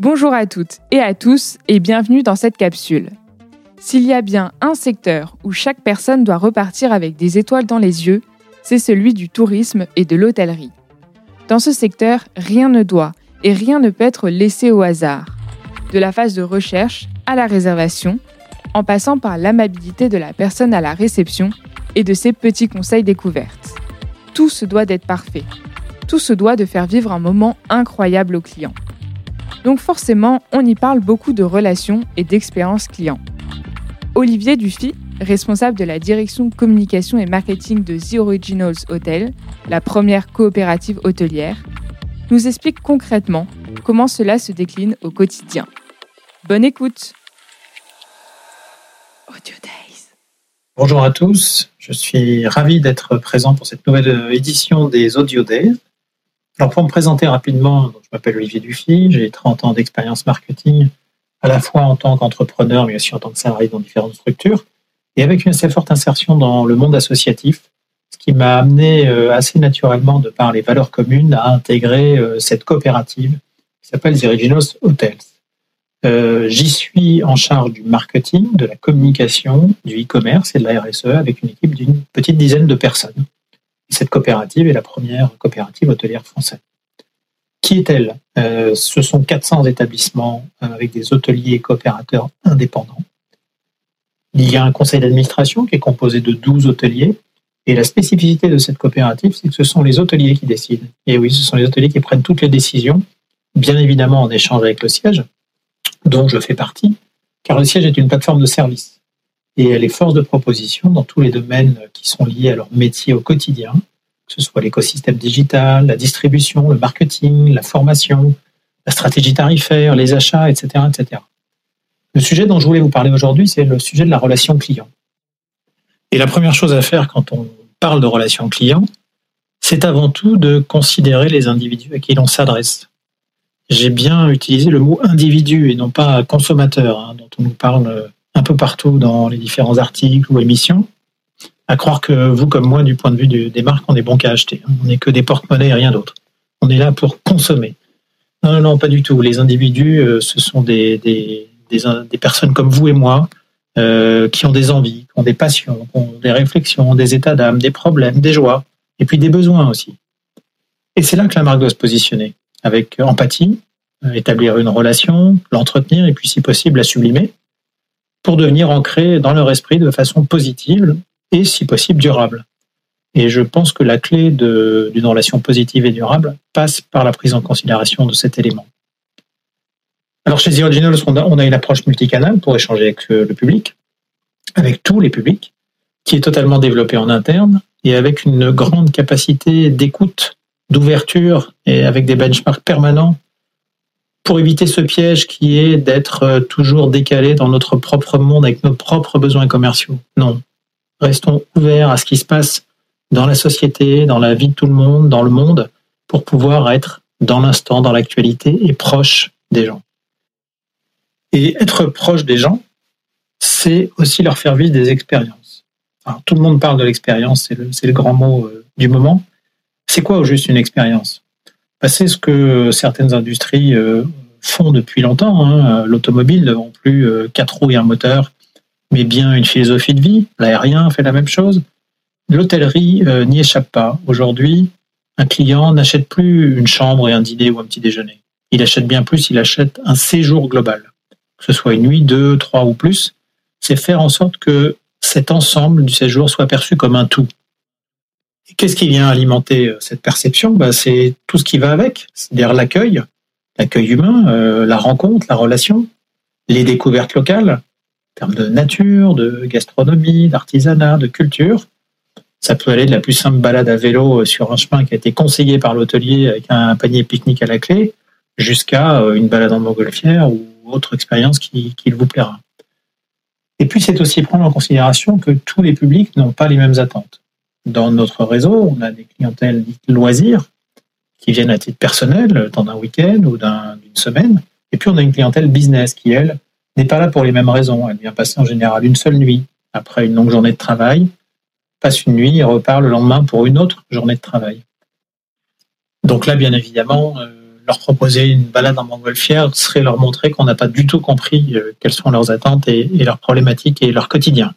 Bonjour à toutes et à tous et bienvenue dans cette capsule. S'il y a bien un secteur où chaque personne doit repartir avec des étoiles dans les yeux, c'est celui du tourisme et de l'hôtellerie. Dans ce secteur, rien ne doit et rien ne peut être laissé au hasard. De la phase de recherche à la réservation, en passant par l'amabilité de la personne à la réception et de ses petits conseils découvertes. Tout se doit d'être parfait. Tout se doit de faire vivre un moment incroyable aux clients. Donc forcément, on y parle beaucoup de relations et d'expérience client. Olivier Dufy, responsable de la direction communication et marketing de The Originals Hotel, la première coopérative hôtelière, nous explique concrètement comment cela se décline au quotidien. Bonne écoute Audio Days. Bonjour à tous, je suis ravi d'être présent pour cette nouvelle édition des Audio Days. Alors pour me présenter rapidement, je m'appelle Olivier Dufy, j'ai 30 ans d'expérience marketing, à la fois en tant qu'entrepreneur, mais aussi en tant que salarié dans différentes structures, et avec une assez forte insertion dans le monde associatif, ce qui m'a amené euh, assez naturellement, de par les valeurs communes, à intégrer euh, cette coopérative qui s'appelle The Originals Hotels. Euh, j'y suis en charge du marketing, de la communication, du e-commerce et de la RSE avec une équipe d'une petite dizaine de personnes. Cette coopérative est la première coopérative hôtelière française. Qui est-elle? Euh, Ce sont 400 établissements euh, avec des hôteliers et coopérateurs indépendants. Il y a un conseil d'administration qui est composé de 12 hôteliers. Et la spécificité de cette coopérative, c'est que ce sont les hôteliers qui décident. Et oui, ce sont les hôteliers qui prennent toutes les décisions, bien évidemment en échange avec le siège, dont je fais partie, car le siège est une plateforme de service et elle est force de proposition dans tous les domaines qui sont liés à leur métier au quotidien, que ce soit l'écosystème digital, la distribution, le marketing, la formation, la stratégie tarifaire, les achats, etc., etc. Le sujet dont je voulais vous parler aujourd'hui, c'est le sujet de la relation client. Et la première chose à faire quand on parle de relation client, c'est avant tout de considérer les individus à qui l'on s'adresse. J'ai bien utilisé le mot individu et non pas consommateur, hein, dont on nous parle un peu partout dans les différents articles ou émissions, à croire que vous comme moi, du point de vue des marques, on est bon qu'à acheter. On n'est que des porte-monnaies et rien d'autre. On est là pour consommer. Non, non, pas du tout. Les individus, euh, ce sont des, des, des, personnes comme vous et moi euh, qui ont des envies, qui ont des passions, qui ont des réflexions, des états d'âme, des problèmes, des joies, et puis des besoins aussi. Et c'est là que la marque doit se positionner, avec empathie, euh, établir une relation, l'entretenir, et puis si possible la sublimer pour devenir ancré dans leur esprit de façon positive et, si possible, durable. Et je pense que la clé d'une relation positive et durable passe par la prise en considération de cet élément. Alors chez The Originals, on a, on a une approche multicanale pour échanger avec euh, le public, avec tous les publics, qui est totalement développée en interne et avec une grande capacité d'écoute, d'ouverture et avec des benchmarks permanents pour éviter ce piège qui est d'être euh, toujours décalé dans notre propre monde avec nos propres besoins commerciaux. Non. Restons ouverts à ce qui se passe dans la société, dans la vie de tout le monde, dans le monde, pour pouvoir être dans l'instant, dans l'actualité et proche des gens. Et être proche des gens, c'est aussi leur faire vivre des expériences. Tout le monde parle de l'expérience, c'est le, le, grand mot euh, du moment. C'est quoi au juste une expérience? C'est ce que certaines industries euh, font depuis longtemps. Hein. L'automobile ne vend plus euh, quatre roues et un moteur, mais bien une philosophie de vie. L'aérien fait la même chose. L'hôtellerie euh, n'y échappe pas. Aujourd'hui, un client n'achète plus une chambre et un dîner ou un petit déjeuner. Il achète bien plus, il achète un séjour global. Que ce soit une nuit, deux, trois ou plus, c'est faire en sorte que cet ensemble du séjour soit perçu comme un tout. Qu'est-ce qui vient alimenter euh, cette perception? Bah, C'est tout ce qui va avec, c'est-à-dire l'accueil, l'accueil humain, euh, la rencontre, la relation, les découvertes locales, en termes de nature, de gastronomie, d'artisanat, de culture. Ça peut aller de la plus simple balade à vélo euh, sur un chemin qui a été conseillé par l'hôtelier avec un panier pique-nique à la clé, jusqu'à une balade en montgolfière ou autre expérience qui, qui vous plaira. Et puis, c'est aussi prendre en considération que tous les publics n'ont pas les mêmes attentes dans notre réseau, on a des clientèles loisirs qui viennent à titre personnel, dans un week-end ou d'une semaine. Et puis on a une clientèle business qui, elle, n'est pas là pour les mêmes raisons. Elle vient passer en général une seule nuit après une longue journée de travail, passe une nuit et repart le lendemain pour une autre journée de travail. Donc là, bien évidemment, euh, leur proposer une balade en montgolfière serait leur montrer qu'on n'a pas du tout compris quelles sont leurs attentes et, leurs problématiques et leur quotidien.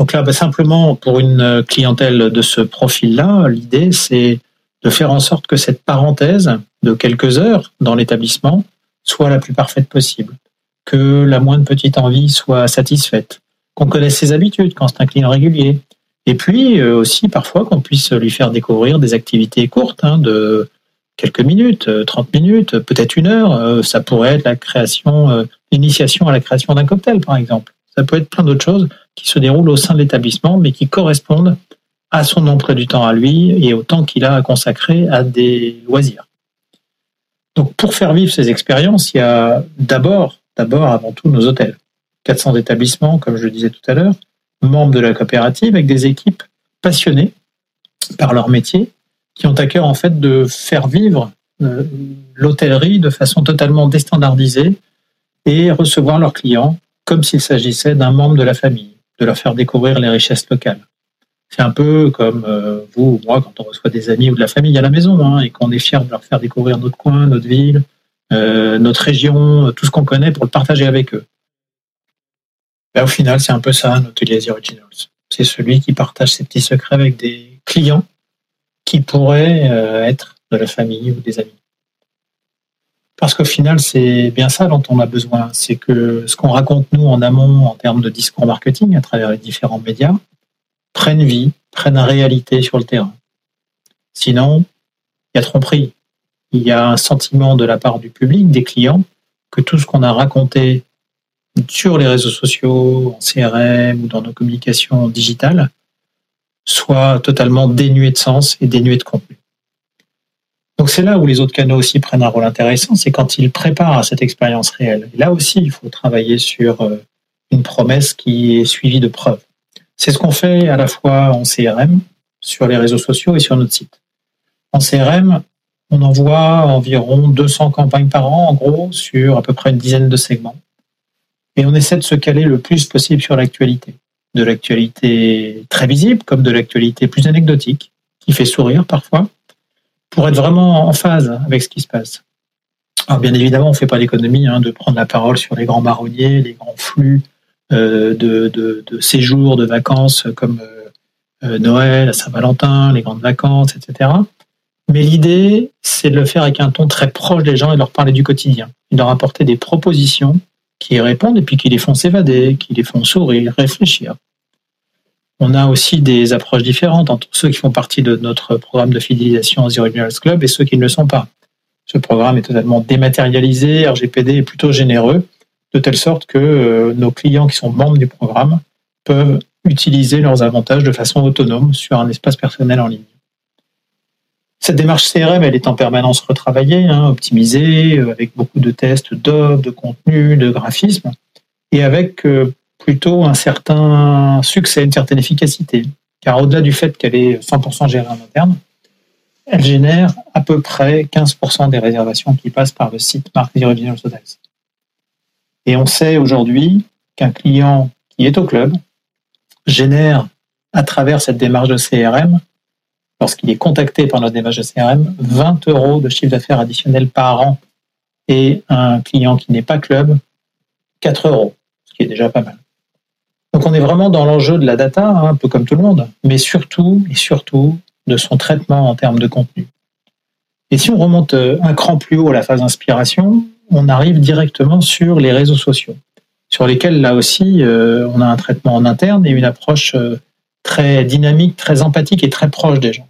Donc là, bah, simplement, pour une clientèle de ce profil-là, l'idée, c'est de faire en sorte que cette parenthèse de quelques heures dans l'établissement soit la plus parfaite possible, que la moindre petite envie soit satisfaite, qu'on connaisse ses habitudes quand c'est un client régulier, et puis euh, aussi parfois qu'on puisse lui faire découvrir des activités courtes hein, de quelques minutes, 30 euh, minutes, peut-être une heure. Euh, ça pourrait être la création, l'initiation à la création d'un cocktail par exemple. Ça peut être plein d'autres choses qui se déroulent au sein de l'établissement, mais qui correspondent à son emploi du temps à lui et au temps qu'il a à consacrer à des loisirs. Donc, pour faire vivre ces expériences, il y a d'abord, d'abord, avant tout, nos hôtels. 400 établissements, comme je le disais tout à l'heure, membres de la coopérative, avec des équipes passionnées par leur métier, qui ont à cœur, en fait, de faire vivre euh, l'hôtellerie de façon totalement déstandardisée et recevoir leurs clients comme s'il s'agissait d'un membre de la famille, de leur faire découvrir les richesses locales. C'est un peu comme euh, vous ou moi quand on reçoit des amis ou de la famille à la maison hein, et qu'on est fier de leur faire découvrir notre coin, notre ville, euh, notre région, tout ce qu'on connaît pour le partager avec eux. Au final, c'est un peu ça, notre Lazy Originals. C'est celui qui partage ses petits secrets avec des clients qui pourraient euh, être de la famille ou des amis. Parce qu'au final, c'est bien ça dont on a besoin. C'est que ce qu'on raconte nous en amont en termes de discours marketing à travers les différents médias, prennent vie, prennent réalité sur le terrain. Sinon, il y a tromperie. Il y a un sentiment de la part du public, des clients, que tout ce qu'on a raconté sur les réseaux sociaux, en CRM ou dans nos communications digitales, soit totalement dénué de sens et dénué de contenu. C'est là où les autres canaux aussi prennent un rôle intéressant, c'est quand ils préparent à cette expérience réelle. là aussi, il faut travailler sur euh, une promesse qui est suivie de preuves. C'est ce qu'on fait à la fois en CRM, sur les réseaux sociaux et sur notre site. En CRM, on envoie environ 200 campagnes par an, en gros, sur à peu près une dizaine de segments. Et on essaie de se caler le plus possible sur l'actualité. De l'actualité très visible, comme de l'actualité plus anecdotique, qui fait sourire parfois, pour être vraiment en phase avec ce qui se passe. Alors bien évidemment, on ne fait pas l'économie hein, de prendre la parole sur les grands marronniers, les grands flux euh, de, de, de, séjours, de vacances comme euh, euh, Noël, Saint-Valentin, les grandes vacances, etc. Mais l'idée, c'est de le faire avec un ton très proche des gens et de leur parler du quotidien. Et de leur apporter des propositions qui répondent et puis qui les font s'évader, qui les font sourire, réfléchir. On a aussi des approches différentes entre ceux qui font partie de notre programme de fidélisation aux Originals Club et ceux qui ne le sont pas. Ce programme est totalement dématérialisé, RGPD est plutôt généreux de telle sorte que euh, nos clients qui sont membres du programme peuvent utiliser leurs avantages de façon autonome sur un espace personnel en ligne. Cette démarche CRM, elle est en permanence retravaillée, hein, optimisée, euh, avec beaucoup de tests d'offres, de contenu, de graphisme, et avec euh, plutôt un certain succès, une certaine efficacité. Car au-delà du fait qu'elle est 100% gérée en interne, elle génère à peu près 15% des réservations qui passent par le site Mark the Original Hotels. Et on sait aujourd'hui qu'un client qui est au club génère à travers cette démarche de CRM, lorsqu'il est contacté par notre démarche de CRM, 20 euros de chiffre d'affaires additionnel par an. Et un client qui n'est pas club, 4 euros, ce qui est déjà pas mal. Donc on est vraiment dans l'enjeu de la data, hein, un peu comme tout le monde, mais surtout et surtout de son traitement en termes de contenu. Et si on remonte un cran plus haut à la phase inspiration, on arrive directement sur les réseaux sociaux, sur lesquels là aussi euh, on a un traitement en interne et une approche euh, très dynamique, très empathique et très proche des gens.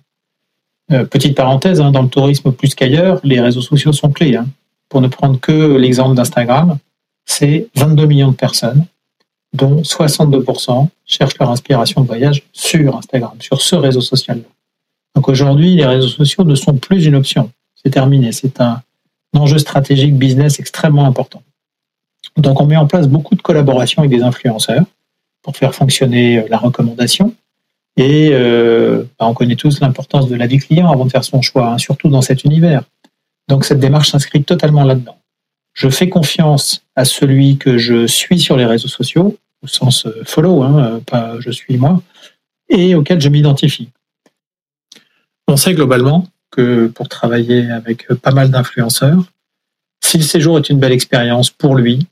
Euh, petite parenthèse, hein, dans le tourisme plus qu'ailleurs, les réseaux sociaux sont clés. Hein. Pour ne prendre que l'exemple d'Instagram, c'est 22 millions de personnes, dont 62% cherchent leur inspiration de voyage sur Instagram, sur ce réseau social. Donc aujourd'hui, les réseaux sociaux ne sont plus une option. C'est terminé. C'est un, enjeu stratégique business extrêmement important. Donc on met en place beaucoup de collaborations avec des influenceurs pour faire fonctionner euh, la recommandation. Et euh, bah, on connaît tous l'importance de la vie client avant de faire son choix, hein, surtout dans cet univers. Donc cette démarche s'inscrit totalement là-dedans. Je fais confiance à celui que je suis sur les réseaux sociaux, au sens euh, follow, hein, pas je suis moi, et auquel je m'identifie. On sait globalement que pour travailler avec pas mal d'influenceurs. Si le séjour est une belle expérience pour lui,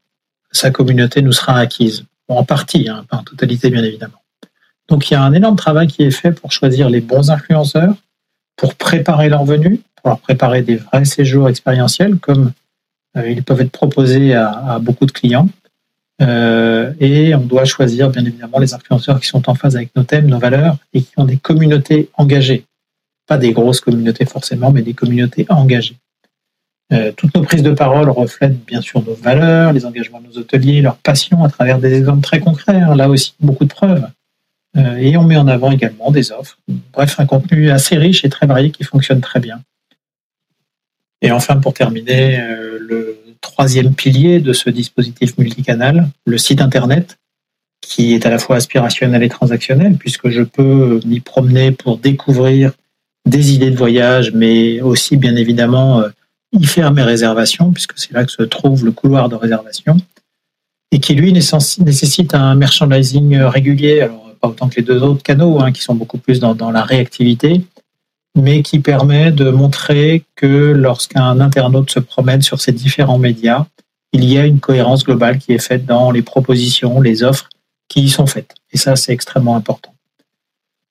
sa communauté nous sera acquise. en partie, hein, pas en totalité bien évidemment. Donc il y a un énorme travail qui est fait pour choisir les bons influenceurs, pour préparer leur venue, pour leur préparer des vrais séjours expérientiels comme euh, ils peuvent être proposés à, beaucoup de clients. Euh, et on doit choisir bien évidemment les influenceurs qui sont en phase avec nos thèmes, nos valeurs et qui ont des communautés engagées. Pas des grosses communautés forcément, mais des communautés engagées. Euh, toutes nos prises de parole reflètent bien sûr nos valeurs, les engagements de nos hôteliers, leur passion à travers des exemples très concrets. Là aussi, beaucoup de preuves. Euh, et on met en avant également des offres. Bref, un contenu assez riche et très varié qui fonctionne très bien. Et enfin, pour terminer, euh, le troisième pilier de ce dispositif multicanal, le site Internet, qui est à la fois aspirationnel et transactionnel, puisque je peux m'y promener pour découvrir des idées de voyage, mais aussi bien évidemment y faire mes réservations, puisque c'est là que se trouve le couloir de réservation, et qui lui nécessite un merchandising régulier, alors pas autant que les deux autres canaux, hein, qui sont beaucoup plus dans, dans, la réactivité, mais qui permet de montrer que lorsqu'un internaute se promène sur ces différents médias, il y a une cohérence globale qui est faite dans les propositions, les offres qui y sont faites. Et ça, c'est extrêmement important.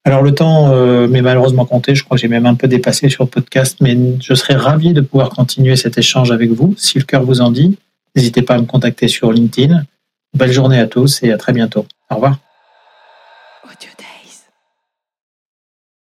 Alors le temps euh, m'est malheureusement compté, je crois que j'ai même un peu dépassé sur le podcast, mais je serais ravi de pouvoir continuer cet échange avec vous. Si le cœur vous en dit, n'hésitez pas à me contacter sur LinkedIn. Belle journée à tous et à très bientôt. Au revoir.